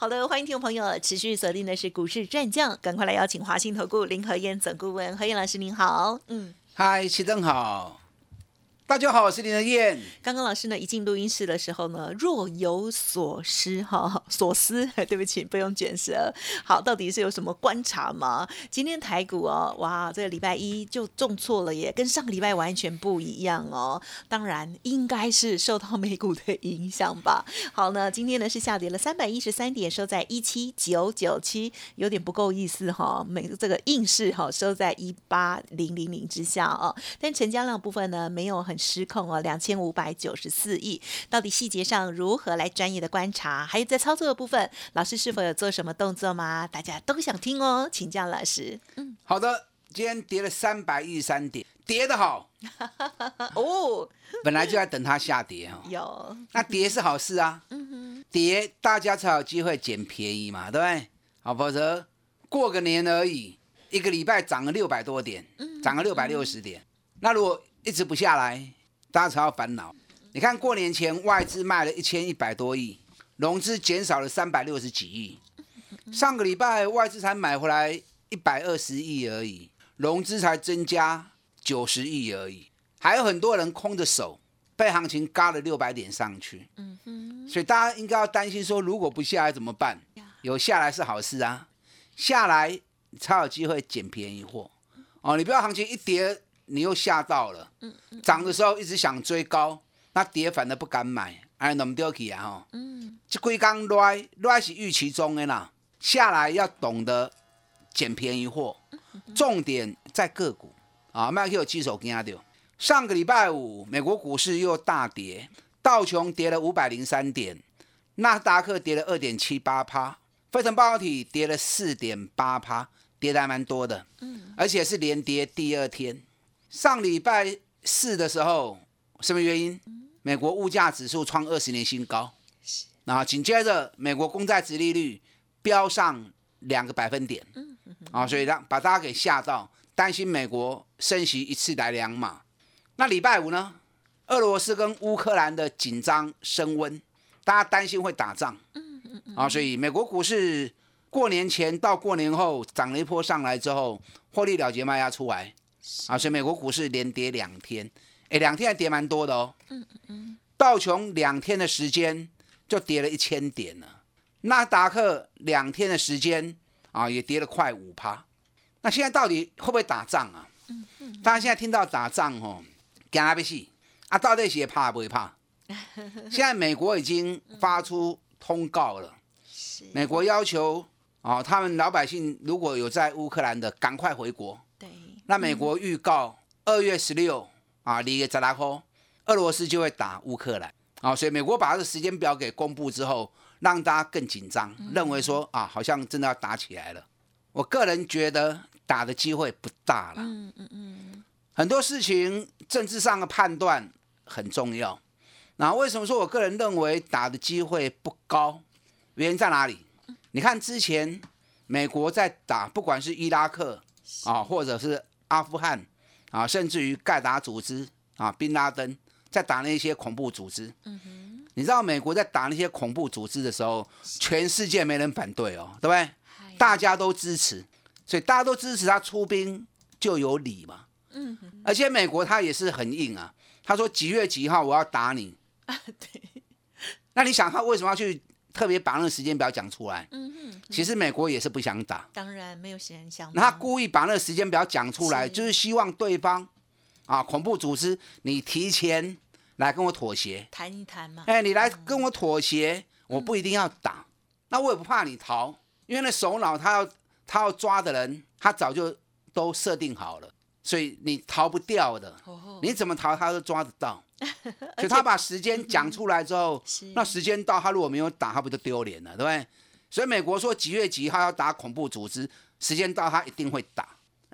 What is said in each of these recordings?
好的，欢迎听众朋友持续锁定的是股市战将，赶快来邀请华信投顾林和燕总顾问何燕老师您好，嗯，嗨，齐总好。大家好，我是林德燕。刚刚老师呢一进录音室的时候呢，若有所思哈，所思，对不起，不用卷舌。好，到底是有什么观察吗？今天台股哦，哇，这个礼拜一就重挫了耶，跟上个礼拜完全不一样哦。当然，应该是受到美股的影响吧。好呢，今天呢是下跌了三百一十三点，收在一七九九七，有点不够意思哈。美这个硬是哈收在一八零零零之下哦，但成交量部分呢没有很。失控哦，两千五百九十四亿，到底细节上如何来专业的观察？还有在操作的部分，老师是否有做什么动作吗？大家都想听哦，请教老师。嗯，好的，今天跌了三百一十三点，跌得好 哦，本来就在等它下跌哦。有，那跌是好事啊。嗯哼，跌大家才有机会捡便宜嘛，对不对？好，否则过个年而已，一个礼拜涨了六百多点，涨了六百六十点，那如果一直不下来，大家才要烦恼。你看过年前外资卖了一千一百多亿，融资减少了三百六十几亿。上个礼拜外资才买回来一百二十亿而已，融资才增加九十亿而已，还有很多人空着手被行情嘎了六百点上去。嗯哼，所以大家应该要担心说，如果不下来怎么办？有下来是好事啊，下来才有机会捡便宜货。哦，你不要行情一跌。你又吓到了，涨的时候一直想追高，那跌反而不敢买，哎，那么丢起啊吼，这龟刚来来是预期中的啦，下来要懂得捡便宜货，重点在个股。啊，麦克有记手跟阿丢。上个礼拜五，美国股市又大跌，道琼跌了五百零三点，纳斯达克跌了二点七八趴，费城半导体跌了四点八趴，跌的还蛮多的，嗯，而且是连跌第二天。上礼拜四的时候，什么原因？美国物价指数创二十年新高，然后紧接着美国公债殖利率飙上两个百分点，啊，所以让把大家给吓到，担心美国升息一次来两码。那礼拜五呢？俄罗斯跟乌克兰的紧张升温，大家担心会打仗，啊，所以美国股市过年前到过年后涨了一波上来之后，获利了结卖压出来。啊，所以美国股市连跌两天，哎，两天还跌蛮多的哦。嗯嗯道琼两天的时间就跌了一千点了，纳达克两天的时间啊也跌了快五趴。那现在到底会不会打仗啊？嗯嗯。大家现在听到打仗哦，惊阿不死啊？到底是怕不会怕？现在美国已经 发出通告了，美国要求啊，他们老百姓如果有在乌克兰的，赶快回国。那美国预告二月十六啊，离个扎拉科，俄罗斯就会打乌克兰啊，所以美国把这个时间表给公布之后，让大家更紧张，认为说啊，好像真的要打起来了。我个人觉得打的机会不大了。嗯嗯嗯。很多事情政治上的判断很重要。那为什么说我个人认为打的机会不高？原因在哪里？你看之前美国在打，不管是伊拉克啊，或者是阿富汗啊，甚至于盖达组织啊，宾拉登在打那些恐怖组织。嗯哼，你知道美国在打那些恐怖组织的时候，全世界没人反对哦，对不对？大家都支持，所以大家都支持他出兵就有理嘛。嗯哼，而且美国他也是很硬啊，他说几月几号我要打你。啊，对。那你想他为什么要去？特别把那个时间表讲出来，嗯哼，其实美国也是不想打，当然没有人想。那他故意把那个时间表讲出来，就是希望对方啊，恐怖组织，你提前来跟我妥协，谈一谈嘛。哎，你来跟我妥协，我不一定要打，那我也不怕你逃，因为那首脑他要他要抓的人，他早就都设定好了，所以你逃不掉的，你怎么逃他都抓得到。所以他把时间讲出来之后，那时间到，他如果没有打，他不就丢脸了，对不对？所以美国说几月几号要打恐怖组织，时间到他一定会打。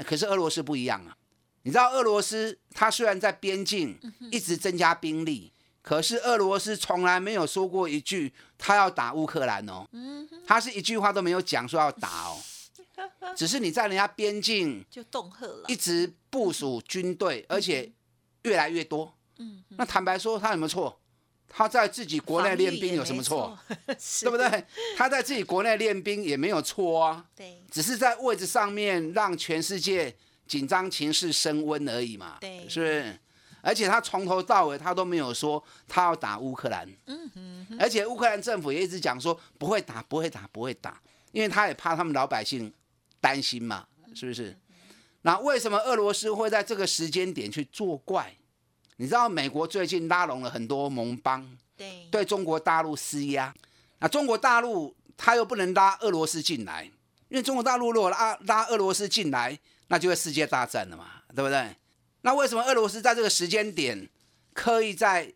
可是俄罗斯不一样啊，你知道俄罗斯它虽然在边境嗯一直增加兵力，可是俄罗斯从来没有说过一句他要打乌克兰哦，嗯他是一句话都没有讲说要打哦，只是你在人家边境就恫吓了一，直部署军队，而且越来越多。嗯，那坦白说，他有没有错？他在自己国内练兵有什么错？对不？对？他在自己国内练兵也没有错啊，对只是在位置上面让全世界紧张情势升温而已嘛，对是不是？而且他从头到尾他都没有说他要打乌克兰，嗯哼，而且乌克兰政府也一直讲说不会打，不会打，不会打，因为他也怕他们老百姓担心嘛，是不是？那为什么俄罗斯会在这个时间点去作怪？你知道美国最近拉拢了很多盟邦，对对中国大陆施压。那中国大陆他又不能拉俄罗斯进来，因为中国大陆如果拉拉俄罗斯进来，那就会世界大战了嘛，对不对？那为什么俄罗斯在这个时间点刻意在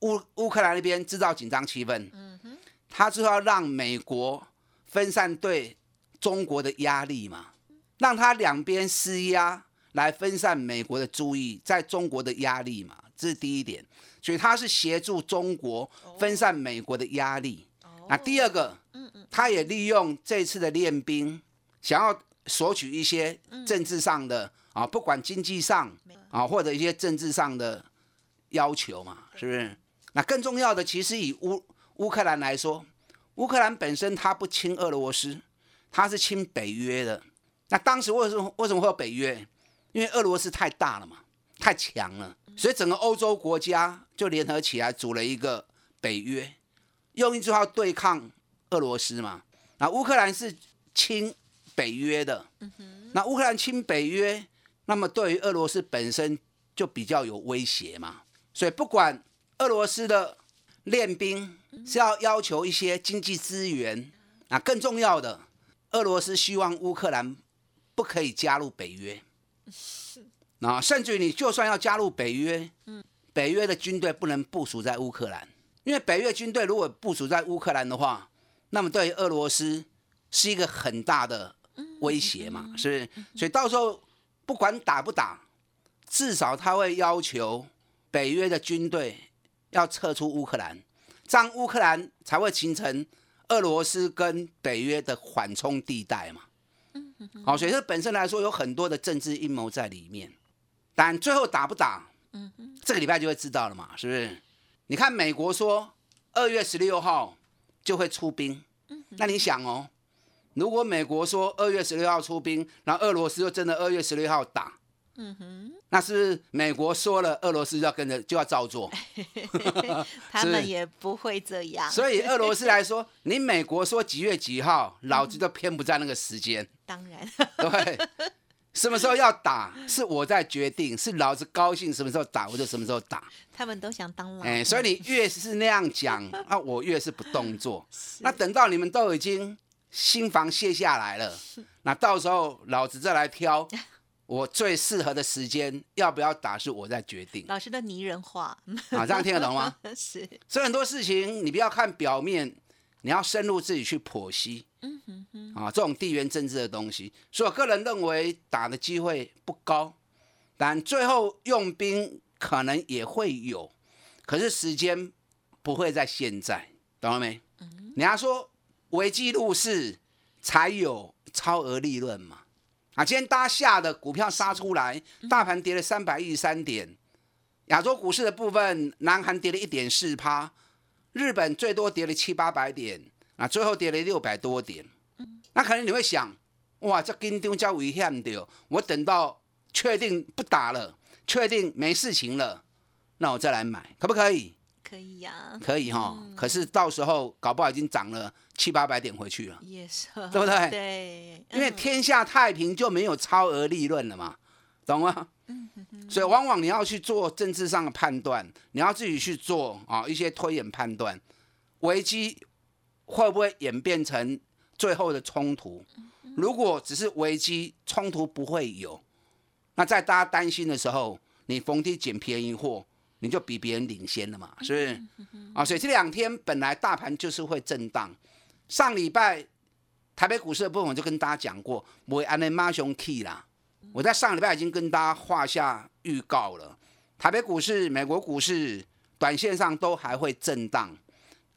乌乌克兰那边制造紧张气氛？嗯哼，他就要让美国分散对中国的压力嘛，让他两边施压来分散美国的注意，在中国的压力嘛，这是第一点。所以他是协助中国分散美国的压力。那第二个，他也利用这次的练兵，想要索取一些政治上的啊，不管经济上啊，或者一些政治上的要求嘛，是不是？那更重要的，其实以乌乌克兰来说，乌克兰本身它不亲俄罗斯，它是亲北约的。那当时为什么为什么会有北约？因为俄罗斯太大了嘛，太强了，所以整个欧洲国家就联合起来组了一个北约，用一句话对抗俄罗斯嘛。那乌克兰是亲北约的，那乌克兰亲北约，那么对于俄罗斯本身就比较有威胁嘛。所以不管俄罗斯的练兵是要要求一些经济资源，啊，更重要的，俄罗斯希望乌克兰不可以加入北约。啊，甚至于你就算要加入北约，北约的军队不能部署在乌克兰，因为北约军队如果部署在乌克兰的话，那么对于俄罗斯是一个很大的威胁嘛，是不是？所以到时候不管打不打，至少他会要求北约的军队要撤出乌克兰，这样乌克兰才会形成俄罗斯跟北约的缓冲地带嘛。好，所以这本身来说有很多的政治阴谋在里面，但最后打不打，这个礼拜就会知道了嘛，是不是？你看美国说二月十六号就会出兵，那你想哦，如果美国说二月十六号出兵，然后俄罗斯又真的二月十六号打，嗯哼，那是美国说了，俄罗斯要跟着就要照做？他们也不会这样，所以俄罗斯来说，你美国说几月几号，老子都偏不在那个时间，当然，对。什么时候要打是我在决定，是老子高兴什么时候打我就什么时候打。他们都想当老，哎，所以你越是那样讲，啊，我越是不动作。那等到你们都已经心房卸下来了，那到时候老子再来挑我最适合的时间，要不要打是我在决定。老师的拟人化啊，这样听得懂吗？是，所以很多事情你不要看表面，你要深入自己去剖析。嗯哼哼，啊，这种地缘政治的东西，所以我个人认为打的机会不高，但最后用兵可能也会有，可是时间不会在现在，懂了没？你要说危机入市才有超额利润嘛。啊，今天大家下的股票杀出来，大盘跌了三百一十三点，亚洲股市的部分，南韩跌了一点四趴，日本最多跌了七八百点。啊，最后跌了六百多点，那可能你会想，哇，这跟丢叫危险的，我等到确定不打了，确定没事情了，那我再来买，可不可以？可以呀，可以哈，可是到时候搞不好已经涨了七八百点回去了，也是，对不对对，因为嗯天下太平就没有超额利润了嘛，懂吗？所以往往你要去做政治上的判断，你要自己去做啊一些推演判断，危机会不会演变成最后的冲突？如果只是危机，冲突不会有。那在大家担心的时候，你逢低捡便宜货，你就比别人领先了嘛，是不是？啊，所以这两天本来大盘就是会震荡。上礼拜台北股市的部分我就跟大家讲过，不会安内马熊 key 啦，我在上礼拜已经跟大家画下预告了，台北股市、美国股市短线上都还会震荡。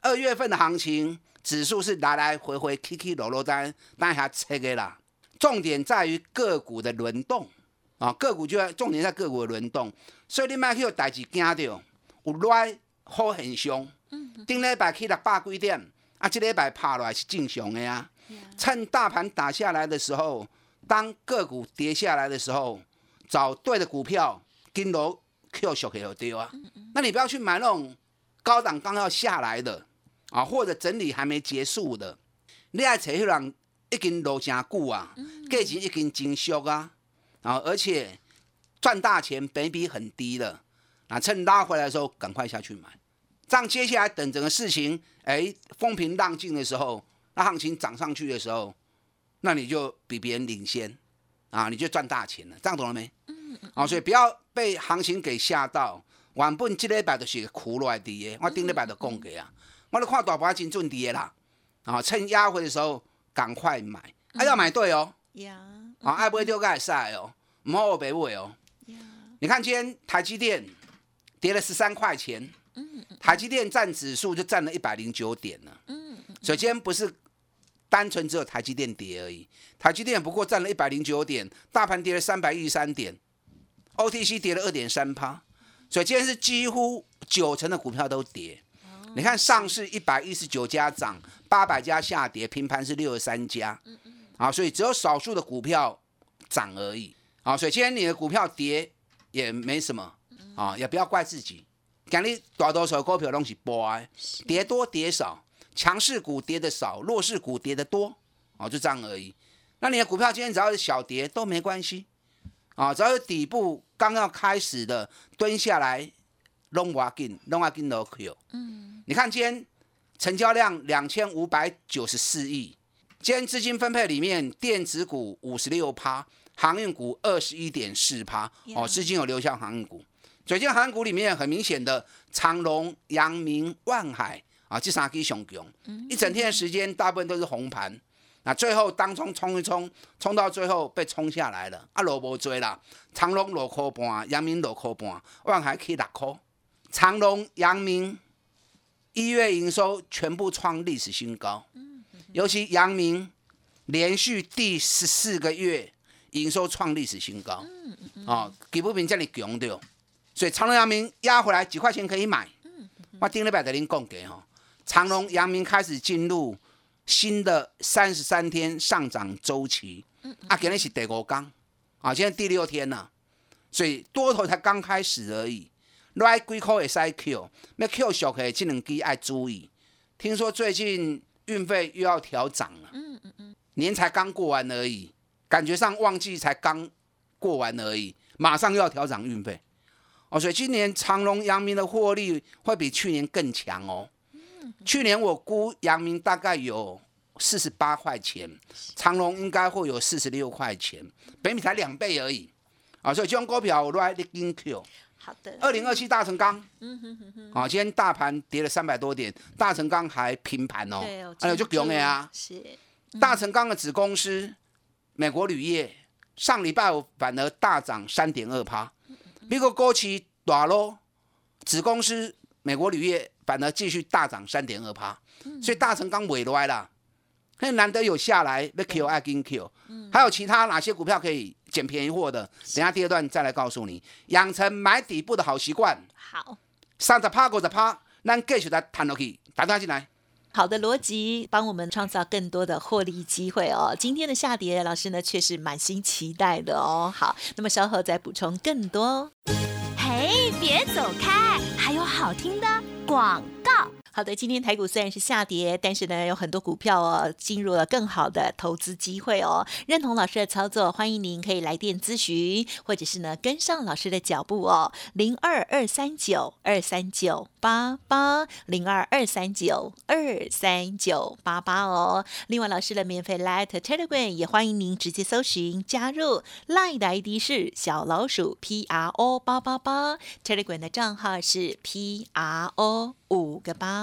二月份的行情，指数是来来回回、起起落落，单单下切个啦。重点在于个股的轮动啊，个股就要重点在个股的轮动。所以你卖去有代志惊到，有来好很凶。顶礼拜去六百几点，啊，这礼拜爬落来是正常的呀。趁大盘打下来的时候。当个股跌下来的时候，找对的股票，跟楼 Q 小 K 丢啊。那你不要去买那种高档刚要下来的啊，或者整理还没结束的。你爱找迄人已经落真久啊，价钱已经真俗啊，啊，而且赚大钱，本比很低的。啊，趁拉回来的时候，赶快下去买。这样接下来等整个事情哎风平浪静的时候，那行情涨上去的时候。那你就比别人领先，啊，你就赚大钱了，这样懂了没？嗯嗯。啊，所以不要被行情给吓到。原本这礼拜就是苦落来的，我顶礼拜就讲过啊，我都看大盘真准跌啦。啊，趁压回的时候赶快买，还要买对哦。呀。啊，爱不会丢盖晒哦，唔好我白买哦。你看今天台积电跌了十三块钱，嗯台积电占指数就占了一百零九点了。嗯嗯。所以今天不是。单纯只有台积电跌而已，台积电不过占了一百零九点，大盘跌了三百一十三点，OTC 跌了二点三趴，所以今天是几乎九成的股票都跌。你看上市一百一十九家涨，八百家下跌，平盘是六十三家。啊，所以只有少数的股票涨而已。啊，所以今天你的股票跌也没什么，啊，也不要怪自己，讲你大多数股票拢是波，跌多跌少。强势股跌的少，弱势股跌的多，哦，就这样而已。那你的股票今天只要是小跌都没关系，啊，只要是底部刚要开始的蹲下来，long walking，long walking no q 嗯，你看今天成交量两千五百九十四亿，今天资金分配里面，电子股五十六趴，航运股二十一点四趴，哦，资金有流向航运股。最近航股里面很明显的长隆、阳明、万海。啊，这三支上强，一整天的时间大部分都是红盘，那最后当冲冲一冲，冲到最后被冲下来了，啊，落无追啦，长隆落块半，阳明落块半，万海起六块，长隆、阳明一月营收全部创历史新高，尤其阳明连续第十四个月营收创历史新高，啊，基本面这里强的，所以长隆、阳明压回来几块钱可以买，我顶礼拜跟您讲过吼。长隆、阳明开始进入新的三十三天上涨周期，啊，今天是第五天，啊，现在第六天了，所以多头才刚开始而已。来几块会塞 Q，那 Q 小可这两支爱注意。听说最近运费又要调涨了，嗯嗯嗯，年才刚过完而已，感觉上旺季才刚过完而已，马上又要调涨运费，哦，所以今年长隆、阳明的获利会比去年更强哦。去年我估阳明大概有四十八块钱，长隆应该会有四十六块钱，北米才两倍而已啊！所以这种股票我都来跟 Q。好的。二零二七大成钢，嗯哼哼哼。啊，今天大盘跌了三百多点，大成钢还平盘哦。对哦。还有就强的啊。是。大成钢的子公司美国铝业上礼拜反而大涨三点二趴，美国高企大咯，子公司美国铝业。反而继续大涨三点二趴，所以大成刚尾来了，那难得有下来，那 Q 爱跟 Q，还有其他哪些股票可以捡便宜货的？等下第二段再来告诉你，养成买底部的好习惯。好，三十趴、五十趴，咱继续来谈落去，打电话进来。好的逻辑，帮我们创造更多的获利机会哦。今天的下跌，老师呢却是满心期待的哦。好，那么稍后再补充更多。嘿，别走开，还有好听的。广，好的，今天台股虽然是下跌，但是呢，有很多股票哦进入了更好的投资机会哦。认同老师的操作，欢迎您可以来电咨询，或者是呢跟上老师的脚步哦。零二二三九二三九八八零二二三九二三九八八哦。另外，老师的免费 Light Telegram 也欢迎您直接搜寻加入，Light 的 ID 是小老鼠 P R O 八八八，Telegram 的账号是 P R O。五个八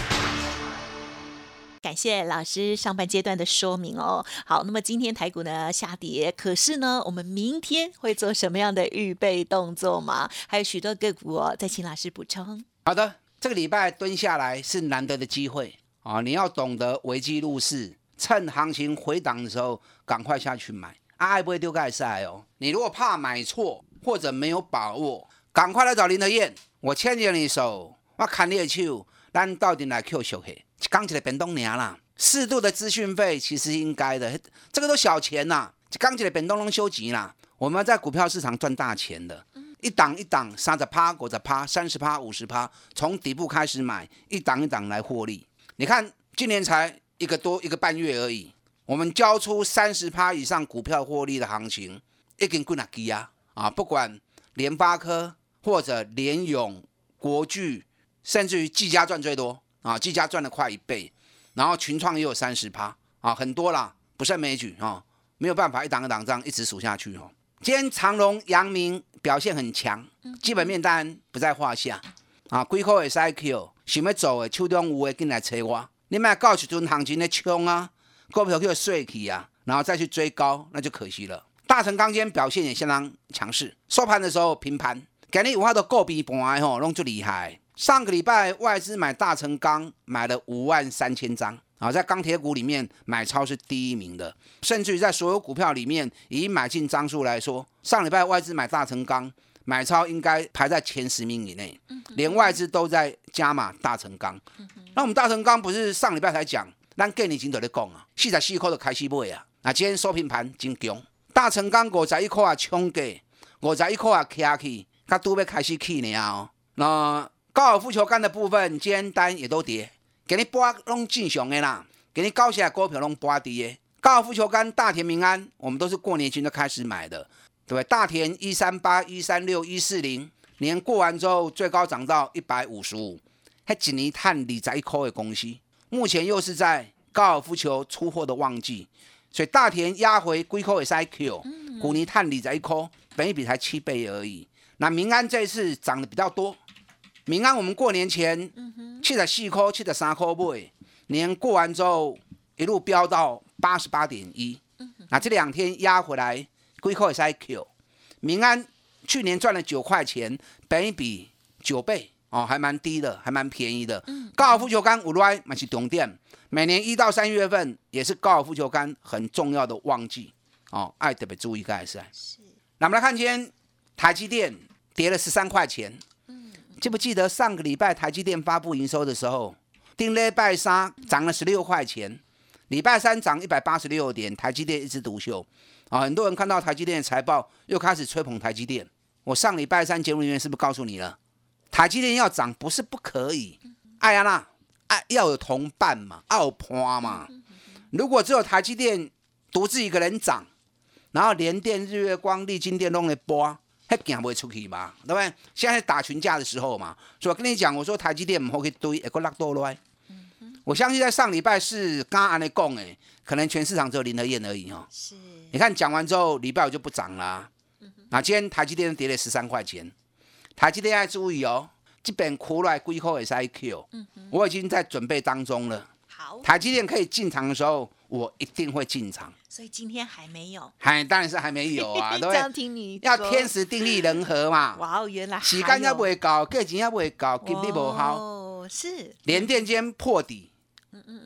感谢老师上半阶段的说明哦。好，那么今天台股呢下跌，可是呢，我们明天会做什么样的预备动作吗？还有许多个股哦，再请老师补充。好的，这个礼拜蹲下来是难得的机会啊！你要懂得危机入市，趁行情回档的时候赶快下去买，爱不会丢盖赛哦。你如果怕买错或者没有把握，赶快来找林德燕，我牵着你手，我看你的手，咱到底来 Q 小黑。刚起来变动年啦，适度的资讯费其实应该的，这个都小钱呐。刚起来变东能修急啦，我们在股票市场赚大钱的，一档一档三十趴、五十趴、三十趴、五十趴，从底部开始买，一档一档来获利。你看今年才一个多一个半月而已，我们交出三十趴以上股票获利的行情，一根棍啊啊啊！不管联发科或者联永、国巨，甚至于技嘉赚最多。啊，技嘉赚了快一倍，然后群创也有三十趴啊，很多啦，不胜枚举啊，没有办法一档一档这样一直数下去哦。今天长隆、阳明表现很强，基本面当然不在话下啊。贵口的 CQ 想要走的，手中有的进来催我，你买到时阵行情的冲啊，股票就碎去啊，然后再去追高，那就可惜了。大成钢今天表现也相当强势，收盘的时候平盘，今日有法都个别盘吼，拢最厉害。上个礼拜外资买大成钢买了五万三千张。啊，在钢铁股里面买超是第一名的，甚至于在所有股票里面以买进张数来说，上礼拜外资买大成钢买超应该排在前十名以内，连外资都在加码大成钢。那我们大成钢不是上礼拜才讲，咱给你经得的讲啊，四十四块就开始买啊，那今天收平盘真强，大成钢五十一块啊冲过，五十一块啊起去，它都要开始起呢哦，那。高尔夫球杆的部分，今天单也都跌，给你拨拢正常的啦，给你高起来股票拢拨跌。高尔夫球杆大田民安，我们都是过年前就开始买的，对不对？大田一三八、一三六、一四零，年过完之后最高涨到一百五十五，还几年探理财科的公司，目前又是在高尔夫球出货的旺季，所以大田压回龟壳也是 IQ，古尼碳理财科本一比才七倍而已。那民安这次涨得比较多。民安，我们过年前七十四块、七十三块买，年过完之后一路飙到八十八点一。那这两天压回来，贵口也是 Q。民安去年赚了九块钱，本一比九倍哦，还蛮低的，还蛮便宜的。高尔夫球杆五来买起重点，每年一到三月份也是高尔夫球杆很重要的旺季哦，爱特别注意该是。是。那我们来看今天台积电跌了十三块钱。记不记得上个礼拜台积电发布营收的时候，丁礼拜三涨了十六块钱，礼拜三涨一百八十六点，台积电一枝独秀啊！很多人看到台积电的财报，又开始吹捧台积电。我上礼拜三节目里面是不是告诉你了？台积电要涨不是不可以，哎呀那哎要有同伴嘛，要有伴嘛。如果只有台积电独自一个人涨，然后联电、日月光、立金电弄来播。还行不会出去嘛？对不对？现在打群架的时候嘛，所以我跟你讲，我说台积电唔好去堆，一个落多来。我相信在上礼拜是刚安尼讲诶，可能全市场只有林德燕而已哦。是。你看讲完之后，礼拜五就不涨啦。那今天台积电跌了十三块钱。台积电要注意哦，这边苦来归口也是 IQ。嗯我已经在准备当中了。好。台积电可以进场的时候。我一定会进场，所以今天还没有，还当然是还没有啊，对不对？要天时地利人和嘛。哇哦，原来时间要不会搞，价钱要不会搞，给力不好。哦，是。连电间破底，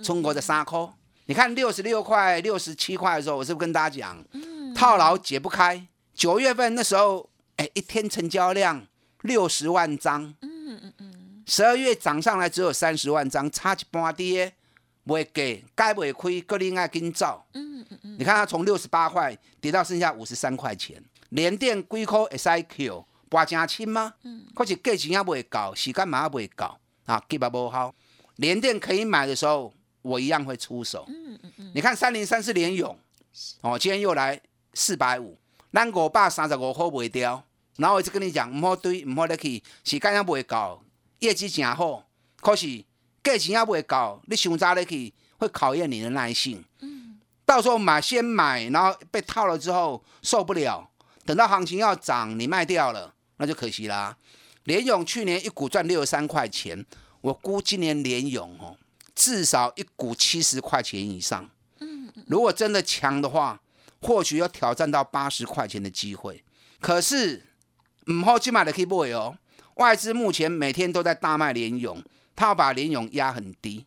中国的沙扣，你看六十六块、六十七块的时候，我是不是跟大家讲，套牢解不开？九月份那时候，哎，一天成交量六十万张，嗯嗯嗯，十二月涨上来只有三十万张，差一半跌，未给，该袂亏，各另爱紧走，嗯嗯嗯，你看它从六十八块跌到剩下五十三块钱，连电几颗 S I Q，拔真轻吗？嗯，可是价钱也未到，时间嘛也未到，啊，基本无好。连电可以买的时候，我一样会出手。嗯嗯嗯，你看三零三四连勇，哦，今天又来四百五。咱五百三十五块卖掉，然后我就跟你讲，唔好堆，唔好入去，时间也未到，业绩真好，可是价钱也未高，你想早入去会考验你的耐性。嗯，到时候买先买，然后被套了之后受不了，等到行情要涨，你卖掉了，那就可惜啦。联勇去年一股赚六十三块钱，我估今年联勇哦，至少一股七十块钱以上。嗯，如果真的强的话。或许要挑战到八十块钱的机会，可是唔好去买的可以买哦。外资目前每天都在大卖联勇，他要把联勇压很低，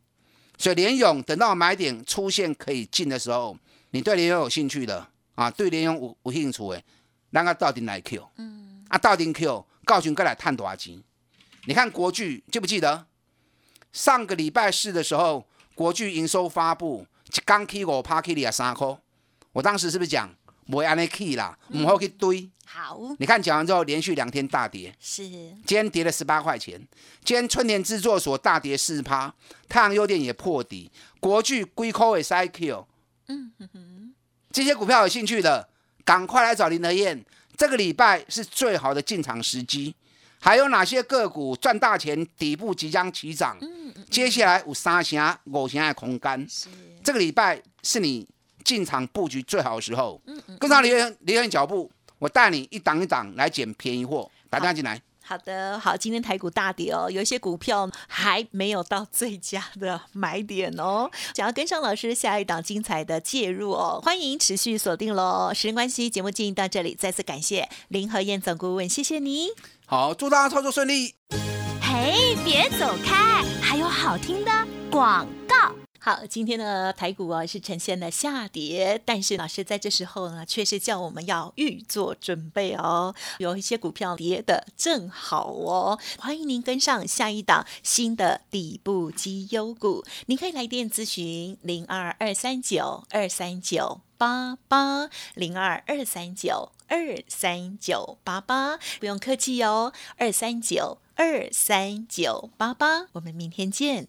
所以联勇等到买点出现可以进的时候，你对联勇有兴趣的啊，对联勇有有兴趣的，那个到底来 Q？嗯，啊，到底 Q？告诉你，过来探多少钱？你看国巨记不记得上个礼拜四的时候，国巨营收发布，刚 K 五趴 K 里啊三颗。我当时是不是讲不会安尼去啦，唔好去堆。好，你看讲完之后，连续两天大跌。是，今天跌了十八块钱。今天春田制作所大跌四趴，太阳优电也破底，国巨硅科也 cycle。嗯哼哼，这些股票有兴趣的，赶快来找林德燕。这个礼拜是最好的进场时机。还有哪些个股赚大钱？底部即将起涨。嗯嗯。接下来有三成、五成的空间。是。这个礼拜是你。进场布局最好的时候，跟上李元李元脚步，我带你一档一档来捡便宜货，打电话进来。好的，好，今天台股大跌哦，有一些股票还没有到最佳的买点哦，想要跟上老师下一档精彩的介入哦，欢迎持续锁定喽。时间关系，节目进行到这里，再次感谢林和燕总顾问，谢谢你。好，祝大家操作顺利。嘿，别走开，还有好听的广告。好，今天的台股啊是呈现了下跌，但是老师在这时候呢，却是叫我们要预做准备哦。有一些股票跌的正好哦，欢迎您跟上下一档新的底部绩优股。您可以来电咨询零二二三九二三九八八零二二三九二三九八八，不用客气哦，二三九二三九八八，我们明天见。